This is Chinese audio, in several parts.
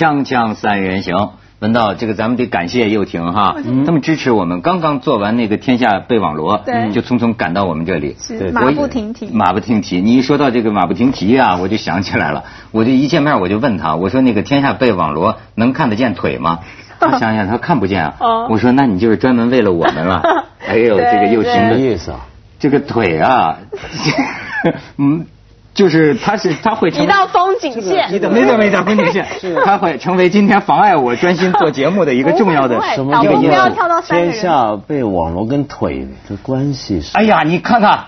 锵锵三人行，文道，这个咱们得感谢又廷哈，他们支持我们。刚刚做完那个天下备网罗，就匆匆赶到我们这里，是马不停蹄。马不停蹄。你一说到这个马不停蹄啊，我就想起来了。我就一见面我就问他，我说那个天下备网罗能看得见腿吗？他想想他看不见啊。哦我说那你就是专门为了我们了。哎呦，这个又廷对的意思啊？这个腿啊，嗯，就是他是他会成一道风景线，没的没的没的风景线，他会成为今天妨碍我专心做节目的一个重要的 什么一个因素播不要跳到天。下被网络跟腿的关系是？哎呀，你看看，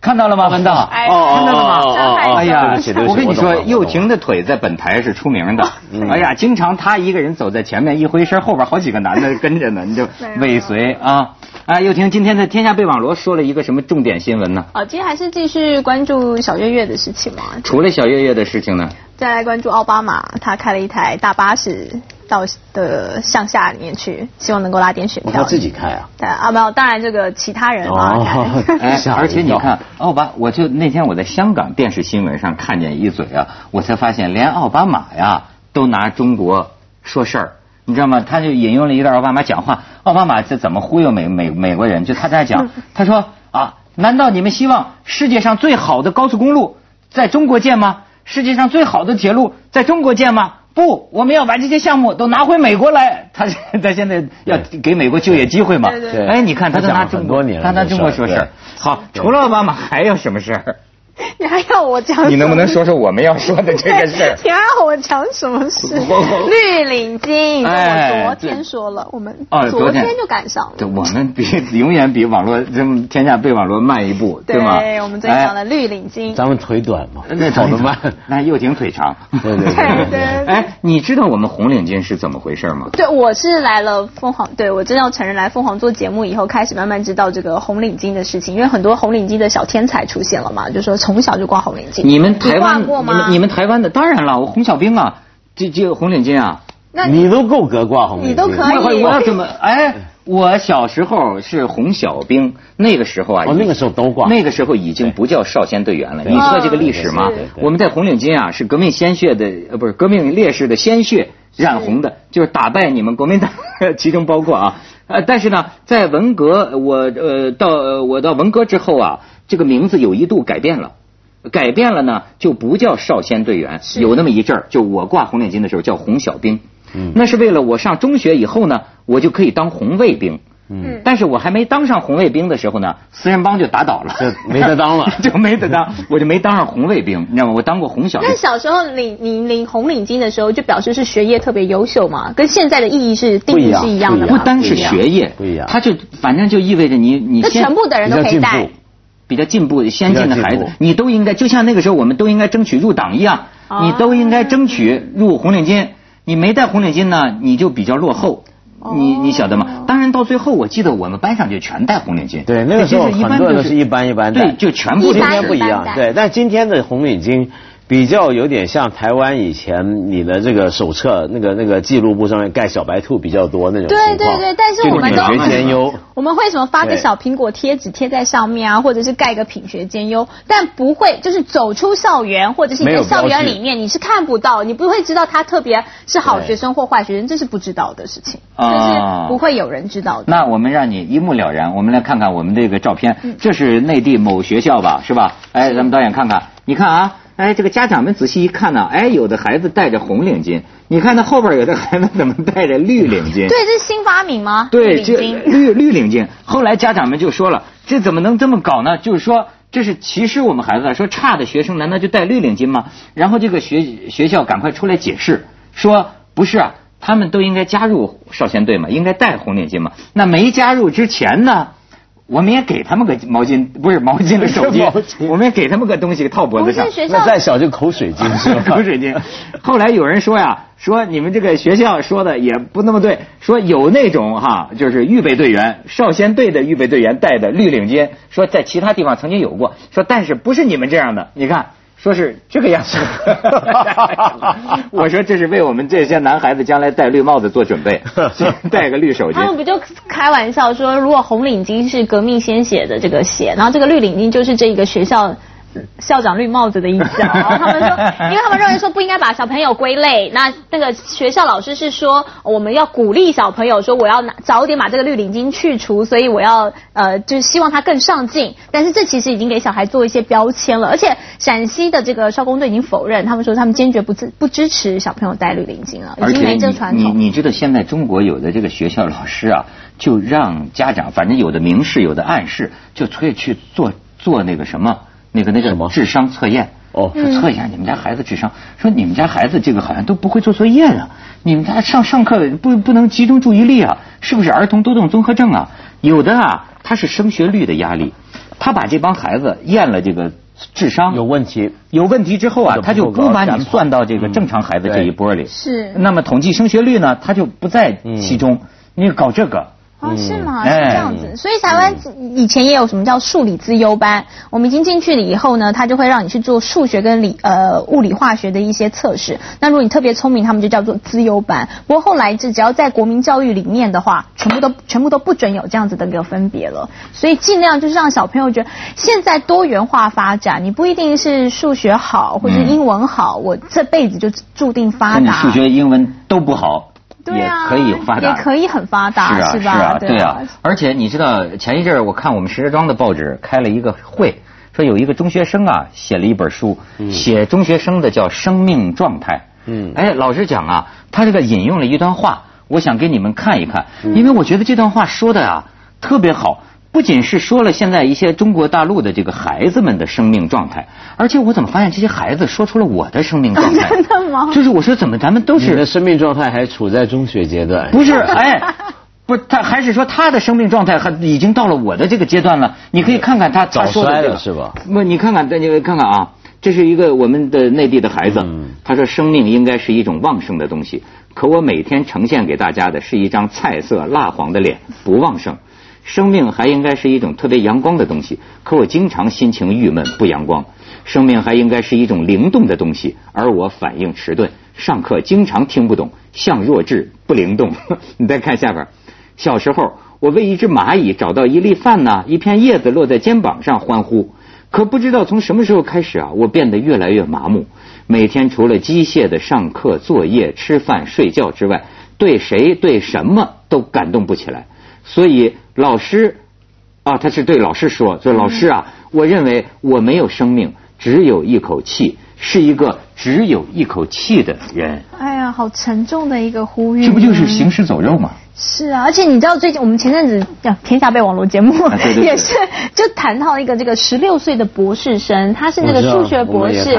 看到了吗，文道？哎看到了吗？哦哦哦哎呀我跟你说，我懂了又廷的腿在本台是出名的。嗯哎呀，经常他一个人走在前面，一回身后边好几个男的跟着呢，你就尾随啊。啊，又听今天的天下备网罗说了一个什么重点新闻呢？哦，今天还是继续关注小月月的事情嘛，除了小月月的事情呢？再来关注奥巴马，他开了一台大巴士到的向下里面去，希望能够拉点选票。哦他自己开啊？对啊，没有，当然这个其他人啊 而且你看，奥巴，我就那天我在香港电视新闻上看见一嘴啊，我才发现连奥巴马呀都拿中国说事儿，你知道吗？他就引用了一段奥巴马讲话，奥巴马是怎么忽悠美美美国人？就他在讲，他说啊，难道你们希望世界上最好的高速公路在中国建吗？世界上最好的铁路在中国建吗？不，我们要把这些项目都拿回美国来。他他现在要给美国就业机会嘛？对对对哎，你看他都他拿中国很多年了他拿中国说事儿。好，除了奥巴马还有什么事儿？你还要我讲？你能不能说说我们要说的这个事儿？你还要我讲什么事？绿领巾，哎我昨天说了，我们哦昨天就赶上了。对，我们比永远比网络这么天下被网络慢一步，对吗？我们昨天讲的绿领巾。咱们腿短嘛，哎那跑得慢。那又挺腿长。对对对对对哎，你知道我们红领巾是怎么回事吗？对，我是来了凤凰，对我真要承认，来凤凰做节目以后，开始慢慢知道这个红领巾的事情，因为很多红领巾的小天才出现了嘛，就说从小就挂红领巾。你们台湾你挂过吗你们你们台湾的当然了，我红小兵啊，这这个红领巾啊，那你都够格挂红领巾，你都可以我怎么？哎，我小时候是红小兵，那个时候啊，哦那个时候都挂那个时候已经不叫少先队员了。你知道这个历史吗我们在红领巾啊，是革命鲜血的，呃，不是革命烈士的鲜血染红的，就是打败你们国民党，其中包括啊。呃，但是呢，在文革，我呃到呃我到文革之后啊，这个名字有一度改变了。改变了呢，就不叫少先队员，有那么一阵儿，就我挂红领巾的时候叫红小兵，嗯。那是为了我上中学以后呢，我就可以当红卫兵。嗯，但是我还没当上红卫兵的时候呢，四人帮就打倒了，就没得当了。就没得当，我就没当上红卫兵，你知道吗？我当过红小兵。那。小时候领你领红领巾的时候，就表示是学业特别优秀嘛，跟现在的意义是定义不一样是一样的嘛。不单是学业，不一样。它就反正就意味着你你全部的人都可以戴比较进步。先进的孩子你都应该，就像那个时候我们都应该争取入党一样，哦你都应该争取入红领巾。你没戴红领巾呢，你就比较落后。哦你你晓得吗？当然到最后，我记得我们班上就全戴红领巾。对，那个时候一般很多都是一般一般戴对，就全部今天不一。样对，但今天的红领巾比较有点像台湾以前你的这个手册那个那个记录簿上面盖小白兔比较多那种情对况。对对，但是我们都品学兼优。我们会什么发个小苹果贴纸贴在上面啊，或者是盖个品学兼优，但不会就是走出校园或者是你在校园里面你是看不到，你不会知道他特别是好学生或坏学生，这是不知道的事情，这啊是不会有人知道的。那我们让你一目了然，我们来看看我们这个照片，嗯这是内地某学校吧，是吧？哎，咱们导演看看，你看啊，哎，这个家长们仔细一看呢，哎，有的孩子戴着红领巾，你看那后边有的孩子怎么戴着绿领巾？对，这是新发明吗？对，这绿绿领巾。后来家长们就说了，这怎么能这么搞呢？就是说。这是歧视我们孩子啊，说差的学生难道就戴绿领巾吗？然后这个学学校赶快出来解释，说不是啊，他们都应该加入少先队嘛，应该戴红领巾嘛。那没加入之前呢，我们也给他们个毛巾，不是毛巾的手毛巾巾，我们也给他们个东西套脖子上那再小就口水巾是吧？口水巾。后来有人说呀，说你们这个学校说的也不那么对，说有那种哈，就是预备队员、少先队的预备队员戴的绿领巾，说在其他地方曾经有过，说但是不是你们这样的，你看。说是这个样子，我说这是为我们这些男孩子将来戴绿帽子做准备，戴个绿手巾。他们不就开玩笑说，如果红领巾是革命先写的这个血，然后这个绿领巾就是这个学校校长绿帽子的意思哦。他们说，因为他们认为说不应该把小朋友归类，那那个学校老师是说我们要鼓励小朋友说我要拿早点把这个绿领巾去除，所以我要呃就是希望他更上进。但是这其实已经给小孩做一些标签了，而且陕西的这个少工队已经否认，他们说他们坚决不支不支持小朋友戴绿领巾了，已经没这个传统。你你知道现在中国有的这个学校老师啊，就让家长反正有的明示有的暗示，就可以去做做那个什么那个那个什么智商测验。哦，说测一下你们家孩子智商，说你们家孩子这个好像都不会做作业啊，你们家上上课不不能集中注意力啊，是不是儿童多动综合症啊？有的啊，他是升学率的压力，他把这帮孩子验了这个智商有问题，有问题之后啊，他就不把你算到这个正常孩子这一波里。是。那么统计升学率呢，他就不在其中。你搞这个。哦，是吗？是这样子，所以台湾以前也有什么叫数理资优班，我们已经进去了以后呢，他就会让你去做数学跟理呃物理化学的一些测试。那如果你特别聪明，他们就叫做资优班。不过后来是只要在国民教育里面的话，全部都全部都不准有这样子的一个分别了。所以尽量就是让小朋友觉得现在多元化发展，你不一定是数学好或者英文好，我这辈子就注定发达。数学、英文都不好。也可以发达，也可以很发达，是啊，是啊？对啊，而且你知道，前一阵儿我看我们石家庄的报纸开了一个会，说有一个中学生啊写了一本书，写中学生的叫《生命状态》。嗯，哎，老实讲啊，他这个引用了一段话，我想给你们看一看，因为我觉得这段话说的啊特别好。不仅是说了现在一些中国大陆的这个孩子们的生命状态，而且我怎么发现这些孩子说出了我的生命状态？真的吗？就是我说怎么咱们都是你的生命状态还处在中学阶段？不是，哎，不是他还是说他的生命状态还已经到了我的这个阶段了？你可以看看他早衰了是吧？不，你看看，你看看啊，这是一个我们的内地的孩子，他说生命应该是一种旺盛的东西，可我每天呈现给大家的是一张菜色蜡黄的脸，不旺盛。生命还应该是一种特别阳光的东西，可我经常心情郁闷不阳光。生命还应该是一种灵动的东西，而我反应迟钝，上课经常听不懂，像弱智不灵动。你再看下边，小时候我为一只蚂蚁找到一粒饭呢，一片叶子落在肩膀上欢呼。可不知道从什么时候开始啊，我变得越来越麻木，每天除了机械的上课、作业、吃饭、睡觉之外，对谁对什么都感动不起来。所以老师啊，他是对老师说：“说老师啊，我认为我没有生命，只有一口气，是一个只有一口气的人。”哎呀，好沉重的一个呼吁。这不就是行尸走肉吗？是啊，而且你知道最近我们前阵子《天下被》网络节目也是就谈到一个这个十六岁的博士生，他是那个数学博士，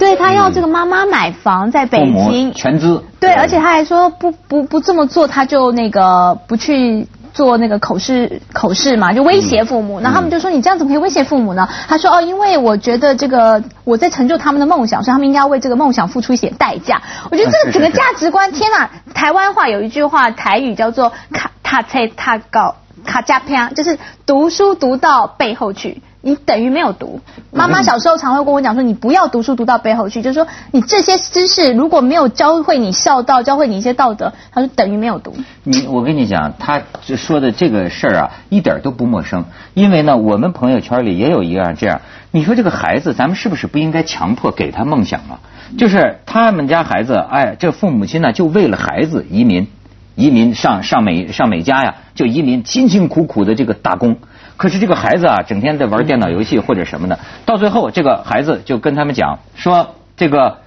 对他要这个妈妈买房在北京全资，对，而且他还说不不不这么做，他就那个不去。做那个口试口试嘛，就威胁父母。那他们就说你这样怎么可以威胁父母呢？他说哦，因为我觉得这个我在成就他们的梦想，所以他们应该要为这个梦想付出一些代价。我觉得这个整个价值观，天哪！台湾话有一句话，台语叫做卡塔切塔高卡加偏，就是读书读到背后去。你等于没有读。妈妈小时候常会跟我讲说，你不要读书读到背后去，就是说你这些知识如果没有教会你孝道，教会你一些道德，他说等于没有读。你我跟你讲，他说的这个事儿啊，一点都不陌生。因为呢，我们朋友圈里也有一样这样。你说这个孩子，咱们是不是不应该强迫给他梦想啊？就是他们家孩子，哎，这父母亲呢，就为了孩子移民，移民上上美上美加呀，就移民辛辛苦苦的这个打工。可是这个孩子啊，整天在玩电脑游戏或者什么的，到最后这个孩子就跟他们讲说：“这个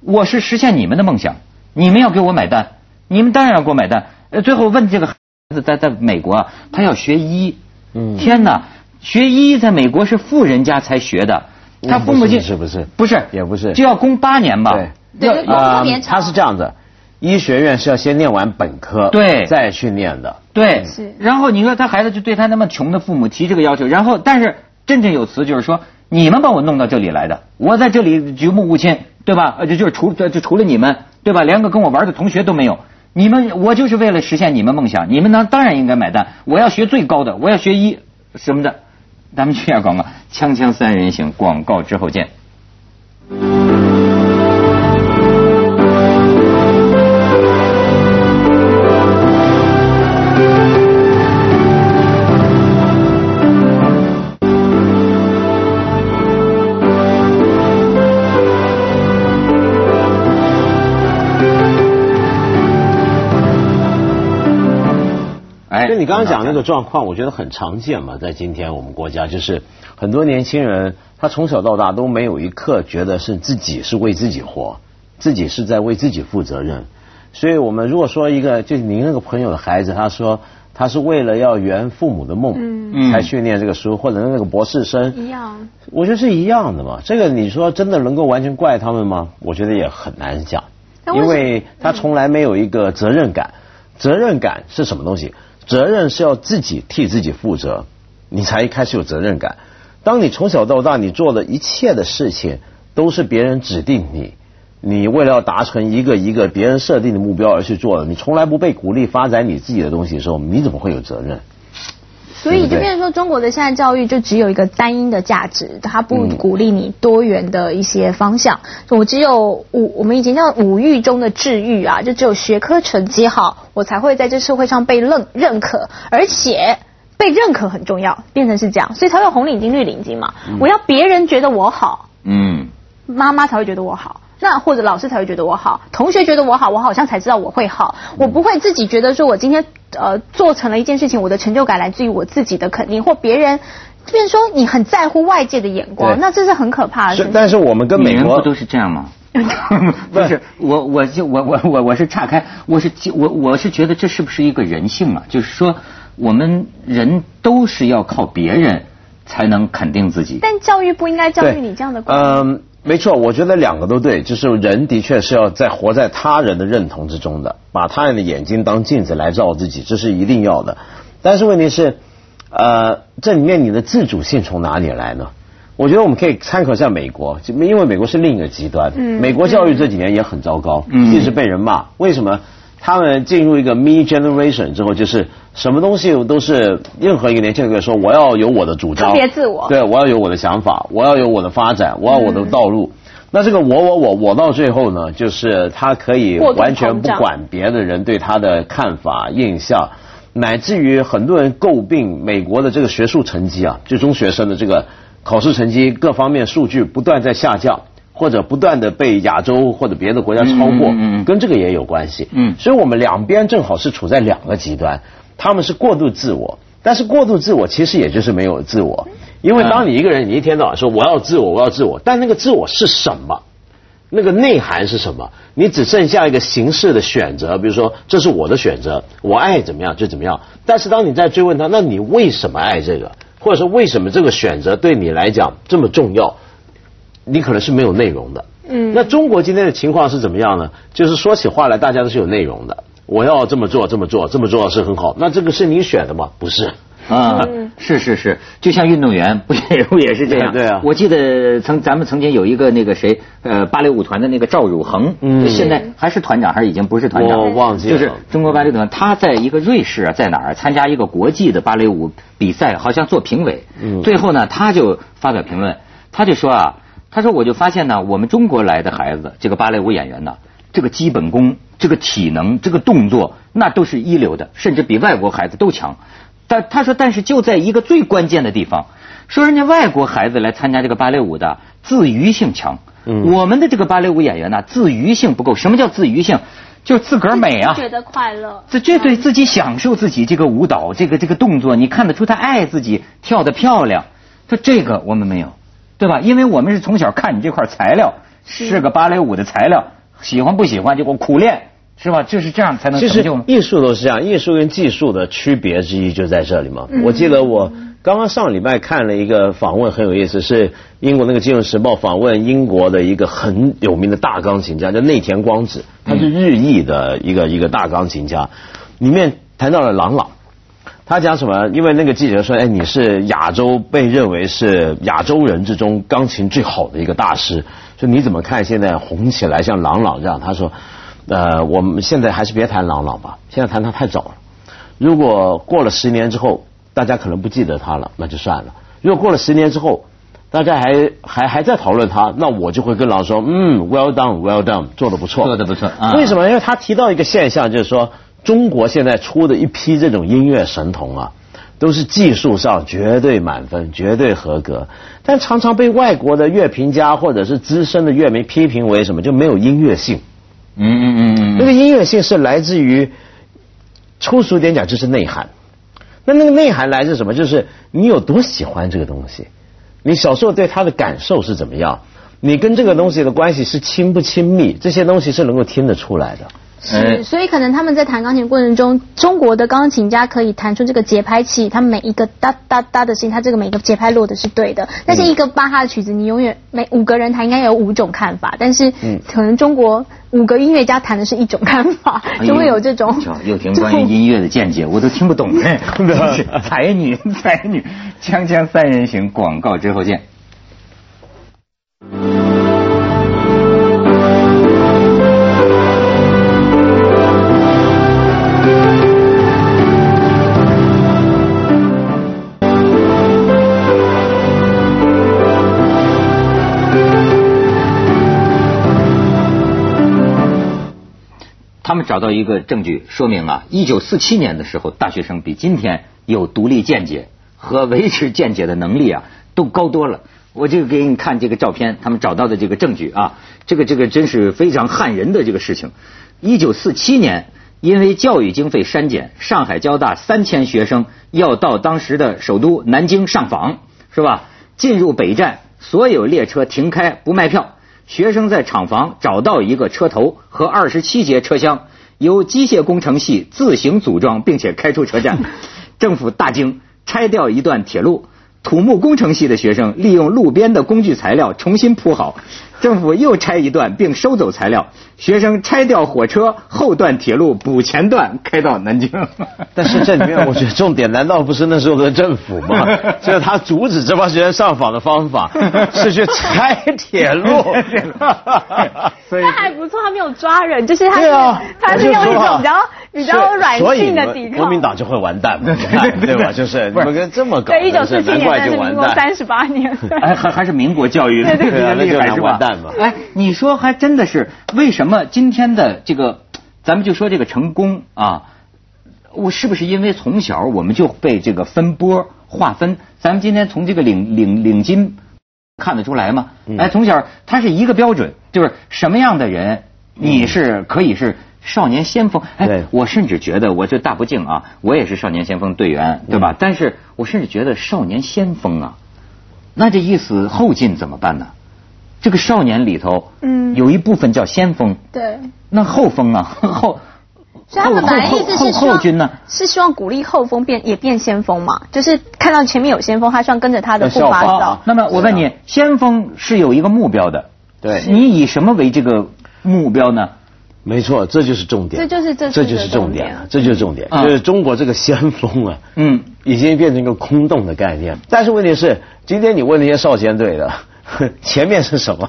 我是实现你们的梦想，你们要给我买单，你们当然要给我买单。”呃，最后问这个孩子在在美国啊，他要学医，嗯，天哪，学医在美国是富人家才学的，他父母亲是不是？不是，也不是，就要供八年吧？对，要啊，他是这样子。医学院是要先念完本科，对，再去念的，对。是。然后你说他孩子就对他那么穷的父母提这个要求，然后但是振振有词就是说，你们把我弄到这里来的，我在这里举目无亲，对吧？呃，就就是除就除了你们，对吧？连个跟我玩的同学都没有。你们我就是为了实现你们梦想，你们呢当然应该买单。我要学最高的，我要学医什么的。咱们去下广告，锵锵三人行，广告之后见。你刚刚讲那个状况，我觉得很常见嘛，在今天我们国家，就是很多年轻人他从小到大都没有一刻觉得是自己是为自己活，自己是在为自己负责任。所以我们如果说一个，就您那个朋友的孩子，他说他是为了要圆父母的梦，嗯才训练这个书，或者那个博士生，一样。我觉得是一样的嘛。这个你说真的能够完全怪他们吗？我觉得也很难讲，因为他从来没有一个责任感。责任感是什么东西？责任是要自己替自己负责，你才开始有责任感。当你从小到大你做的一切的事情都是别人指定你，你为了要达成一个一个别人设定的目标而去做的，你从来不被鼓励发展你自己的东西的时候，你怎么会有责任？所以就变成说，中国的现在教育就只有一个单一的价值，它不嗯鼓励你多元的一些方向。我只有五，我们以前叫五育中的智育啊，就只有学科成绩好，我才会在这社会上被认认可，而且。被认可很重要，变成是这样，所以才会有红领巾、绿领巾嘛。我要别人觉得我好，嗯，妈妈才会觉得我好，那或者老师才会觉得我好，同学觉得我好，我好像才知道我会好，我不会自己觉得说我今天呃做成了一件事情，我的成就感来自于我自己的肯定或别人。变成说你很在乎外界的眼光，那这是很可怕的。是但是我们跟美国不都是这样吗？不是，我我就我我我我是岔开，我是我我是觉得这是不是一个人性啊？就是说，我们人都是要靠别人才能肯定自己。但教育不应该教育你这样的观念。嗯，没错，我觉得两个都对，就是人的确是要在活在他人的认同之中的，把他人的眼睛当镜子来照自己，这是一定要的。但是问题是，呃，这里面你的自主性从哪里来呢？我觉得我们可以参考一下美国，就因为美国是另一个极端。嗯美国教育这几年也很糟糕，嗯一直被人骂。为什么？他们进入一个 me generation 之后，就是什么东西都是任何一个年轻人可以说我要有我的主张，特别自我。对，我要有我的想法，我要有我的发展，我要我的道路。那这个我我我我到最后呢，就是他可以完全不管别的人对他的看法、印象，乃至于很多人诟病美国的这个学术成绩啊，就中学生的这个考试成绩各方面数据不断在下降，或者不断的被亚洲或者别的国家超过，嗯嗯嗯跟这个也有关系。嗯所以我们两边正好是处在两个极端，他们是过度自我，但是过度自我其实也就是没有自我，因为当你一个人你一天到晚说我要自我，我要自我，但那个自我是什么？那个内涵是什么？你只剩下一个形式的选择，比如说这是我的选择，我爱怎么样就怎么样。但是当你在追问他，那你为什么爱这个，或者说为什么这个选择对你来讲这么重要？你可能是没有内容的。嗯那中国今天的情况是怎么样呢？就是说起话来，大家都是有内容的。我要这么做，这么做，这么做是很好。那这个是你选的吗？不是。啊嗯，是是是，就像运动员不也不也是这样？对啊我记得曾咱们曾经有一个那个谁，呃，芭蕾舞团的那个赵汝恒，嗯现在还是团长还是已经不是团长？我忘记了就是中国芭蕾团，他在一个瑞士啊，在哪儿参加一个国际的芭蕾舞比赛，好像做评委。嗯最后呢，他就发表评论，他就说啊，他说我就发现呢，我们中国来的孩子，这个芭蕾舞演员呢，这个基本功、这个体能、这个动作，那都是一流的，甚至比外国孩子都强。但他说，但是就在一个最关键的地方，说人家外国孩子来参加这个芭蕾舞的自娱性强，嗯我们的这个芭蕾舞演员呢，自娱性不够。什么叫自娱性？就自个儿美啊，觉得快乐。这这对自己享受自己这个舞蹈，这个这个动作，你看得出他爱自己，跳得漂亮。他这个我们没有，对吧？因为我们是从小看你这块材料，是个芭蕾舞的材料，喜欢不喜欢就给我苦练，是吧？就是这样才能其实成就。艺术都是这样，艺术跟技术的区别之一就在这里嘛。我记得我刚刚上礼拜看了一个访问，很有意思，是英国那个《金融时报》访问英国的一个很有名的大钢琴家，叫内田光子，他是日裔的一个一个大钢琴家，里面谈到了郎朗。他讲什么？因为那个记者说：“哎，你是亚洲被认为是亚洲人之中钢琴最好的一个大师，说你怎么看现在红起来像郎朗这样？”他说：“呃，我们现在还是别谈郎朗吧，现在谈他太早了。如果过了十年之后，大家可能不记得他了，那就算了。如果过了十年之后，大家还还还在讨论他，那我就会跟郎说，嗯，well done，well done，做的不错，做得不错啊为什么？因为他提到一个现象，就是说中国现在出的一批这种音乐神童啊，都是技术上绝对满分、绝对合格，但常常被外国的乐评家或者是资深的乐迷批评为什么就没有音乐性。嗯嗯嗯嗯那个音乐性是来自于粗俗点讲就是内涵。那那个内涵来自什么？就是你有多喜欢这个东西，你小时候对它的感受是怎么样，你跟这个东西的关系是亲不亲密，这些东西是能够听得出来的。是，所以可能他们在弹钢琴过程中，中国的钢琴家可以弹出这个节拍器，他每一个哒哒哒的声音，他这个每一个节拍落的是对的。但是一个巴哈的曲子，你永远每五个人弹应该有五种看法，但是可能中国五个音乐家弹的是一种看法，就会有这种。又听关于音乐的见解，我都听不懂。才女才女，锵锵三人行，广告之后见。找到一个证据，说明啊，一九四七年的时候，大学生比今天有独立见解和维持见解的能力啊，都高多了。我就给你看这个照片，他们找到的这个证据啊，这个这个真是非常撼人的这个事情。一九四七年，因为教育经费删减，上海交大三千学生要到当时的首都南京上访，是吧？进入北站，所有列车停开不卖票。学生在厂房找到一个车头和二十七节车厢，由机械工程系自行组装，并且开出车站。政府大惊，拆掉一段铁路。土木工程系的学生利用路边的工具材料重新铺好。政府又拆一段并收走材料，学生拆掉火车后段铁路补前段开到南京。但是这里面我觉得重点难道不是那时候的政府吗？就是他阻止这帮学生上访的方法 是去拆铁路。所以还不错，他没有抓人，就是他是他是用一种比较比较软性的抵抗。国民党就会完蛋嘛，对吧？就是你们跟这么搞，对，一九四七年但是民国三十八年，哎还还是民国教育，对对对，厉害是吧？哎，你说还真的是为什么今天的这个，咱们就说这个成功啊，我是不是因为从小我们就被这个分波划分？咱们今天从这个领领领金看得出来吗？哎，从小它是一个标准，就是什么样的人你是可以是少年先锋？哎，我甚至觉得我这大不敬啊，我也是少年先锋队员，对吧？但是我甚至觉得少年先锋啊，那这意思后进怎么办呢？这个少年里头，嗯，有一部分叫先锋，对，那后锋啊？后，所以他们本来意思是后军呢，是希望鼓励后锋变也变先锋嘛，就是看到前面有先锋，他希望跟着他的步伐走。那么我问你，先锋是有一个目标的，对，你以什么为这个目标呢？没错，这就是重点，这就是这这就是重点这就是重点，就是中国这个先锋啊，嗯，已经变成一个空洞的概念。但是问题是，今天你问那些少先队的。前面是什么？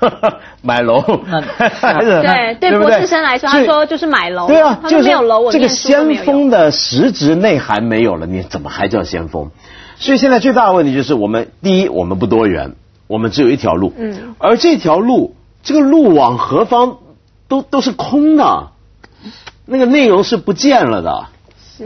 买楼？对对，博士生来说，他说就是买楼。对啊，就是没有楼，这个先锋的实质内涵没有了，你怎么还叫先锋？所以现在最大的问题就是，我们第一，我们不多元，我们只有一条路。嗯。而这条路，这个路往何方都都是空的，那个内容是不见了的。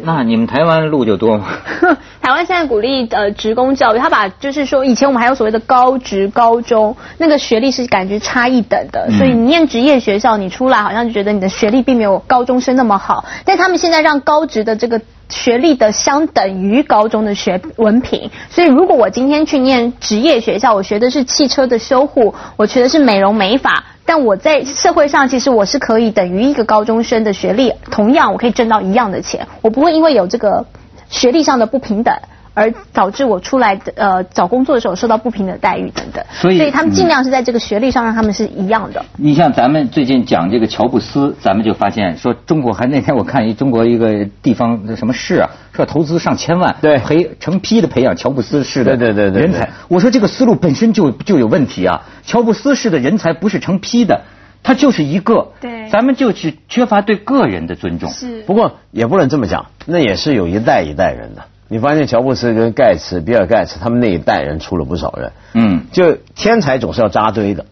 那你们台湾路就多吗？台湾现在鼓励呃职工教育，他把就是说以前我们还有所谓的高职高中，那个学历是感觉差一等的，所以你念职业学校，你出来好像就觉得你的学历并没有高中生那么好。但他们现在让高职的这个学历的相等于高中的学文凭，所以如果我今天去念职业学校，我学的是汽车的修护，我学的是美容美发。但我在社会上，其实我是可以等于一个高中生的学历，同样我可以挣到一样的钱，我不会因为有这个学历上的不平等。而导致我出来的呃找工作的时候受到不平等待遇等等，所以他们尽量是在这个学历上让他们是一样的。你像咱们最近讲这个乔布斯，咱们就发现说中国还那天我看一中国一个地方什么市啊，说投资上千万，对，培成批的培养乔布斯式的对对对人才。我说这个思路本身就就有问题啊，乔布斯式的人才不是成批的，他就是一个。对，咱们就是缺乏对个人的尊重。是，不过也不能这么讲，那也是有一代一代人的。你发现乔布斯跟盖茨、比尔盖茨他们那一代人出了不少人，嗯，就天才总是要扎堆的，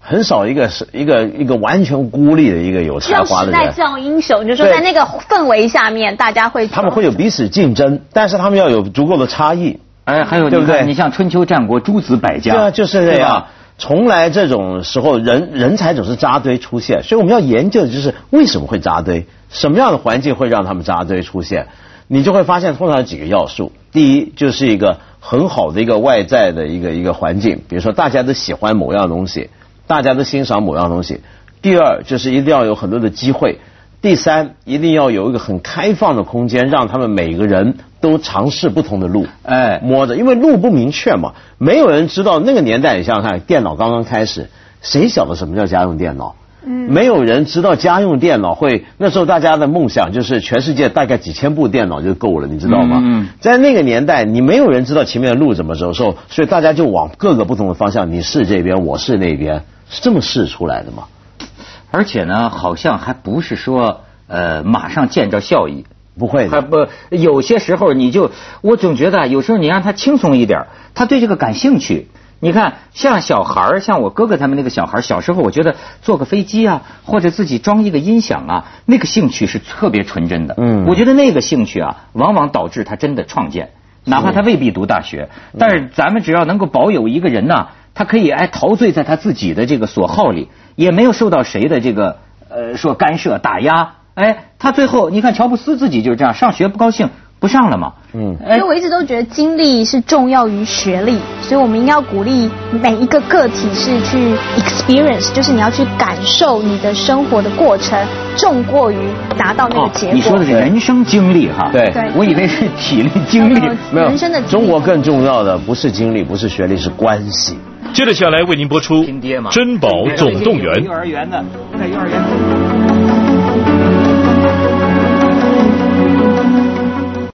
很少一个是一个一个完全孤立的一个有才华的人。时代造英雄，就是说在那个氛围下面，大家会他们会有彼此竞争，但是他们要有足够的差异。哎，还有对不对？你像春秋战国诸子百家，对啊，就是这样。从来这种时候，人人才总是扎堆出现，所以我们要研究的就是为什么会扎堆，什么样的环境会让他们扎堆出现。你就会发现通常有几个要素。第一，就是一个很好的一个外在的一个一个环境，比如说大家都喜欢某样东西，大家都欣赏某样东西。第二，就是一定要有很多的机会。第三，一定要有一个很开放的空间，让他们每个人都尝试不同的路，哎，摸着，因为路不明确嘛，没有人知道那个年代。你想想看，电脑刚刚开始，谁晓得什么叫家用电脑？嗯，没有人知道家用电脑会。那时候大家的梦想就是全世界大概几千部电脑就够了，你知道吗？嗯，在那个年代，你没有人知道前面的路怎么走，所所以大家就往各个不同的方向，你是这边，我是那边，是这么试出来的嘛？而且呢，好像还不是说呃马上见着效益，不会，还不有些时候你就我总觉得有时候你让他轻松一点，他对这个感兴趣。你看像小孩儿，像我哥哥他们那个小孩儿小时候我觉得坐个飞机啊，或者自己装一个音响啊，那个兴趣是特别纯真的。嗯，我觉得那个兴趣啊，往往导致他真的创建，哪怕他未必读大学，但是咱们只要能够保有一个人呢，他可以哎陶醉在他自己的这个所好里。也没有受到谁的这个呃说干涉打压，哎，他最后你看乔布斯自己就是这样，上学不高兴不上了嘛，嗯，所以我一直都觉得经历是重要于学历，所以我们应该要鼓励每一个个体是去 experience，就是你要去感受你的生活的过程，重过于达到那个结果。你说的是人生经历哈，对，对。我以为是体力经历，没有，中国更重要的不是经历，不是学历，是关系。接着下来为您播出《珍宝总动员》。幼儿园的，在幼儿园。